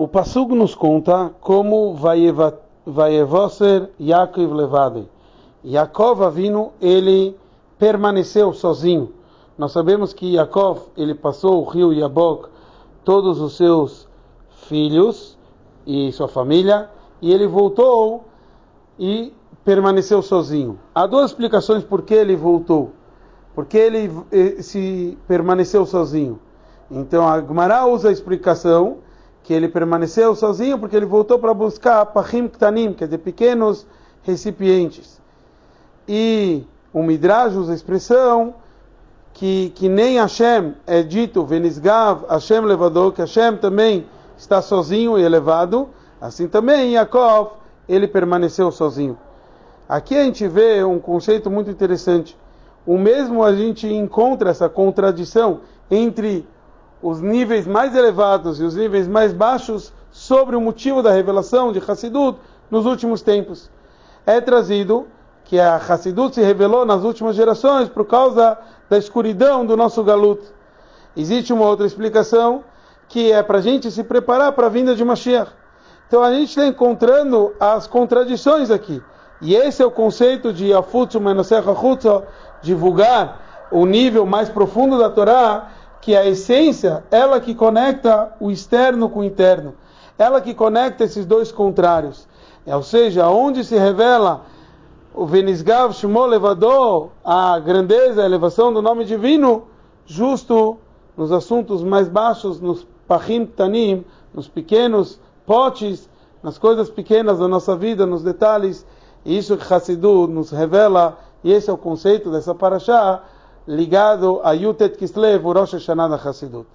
O Passug nos conta como Vaievoser Yaakov levado. Yaakov Avinu, ele permaneceu sozinho. Nós sabemos que Yaakov, ele passou o rio Yabok, todos os seus filhos e sua família, e ele voltou e permaneceu sozinho. Há duas explicações por que ele voltou. Porque ele eh, se permaneceu sozinho. Então a Gemara usa a explicação que ele permaneceu sozinho porque ele voltou para buscar pachim ktanim, quer dizer, pequenos recipientes. E o Midrash usa a expressão que, que nem Hashem é dito, Venisgav, Hashem levador, que Hashem também está sozinho e elevado, assim também Yaakov, ele permaneceu sozinho. Aqui a gente vê um conceito muito interessante. O mesmo a gente encontra essa contradição entre os níveis mais elevados e os níveis mais baixos sobre o motivo da revelação de Hassidut nos últimos tempos. É trazido que a Hassidut se revelou nas últimas gerações por causa da escuridão do nosso galut. Existe uma outra explicação que é para a gente se preparar para a vinda de Mashiach. Então a gente está encontrando as contradições aqui. E esse é o conceito de Afutsu Menosecha Chutzo, divulgar o nível mais profundo da Torá, que a essência, ela que conecta o externo com o interno, ela que conecta esses dois contrários. É, ou seja, onde se revela o Venisgav Shmo Levador, a grandeza, a elevação do nome divino, justo nos assuntos mais baixos, nos Pachim Tanim, nos pequenos potes, nas coisas pequenas da nossa vida, nos detalhes. E isso que Hassidut nos revela, e esse é o conceito dessa paraxá, ligado a Yutet Kislev, o Rosh Hashanah da Hassidut.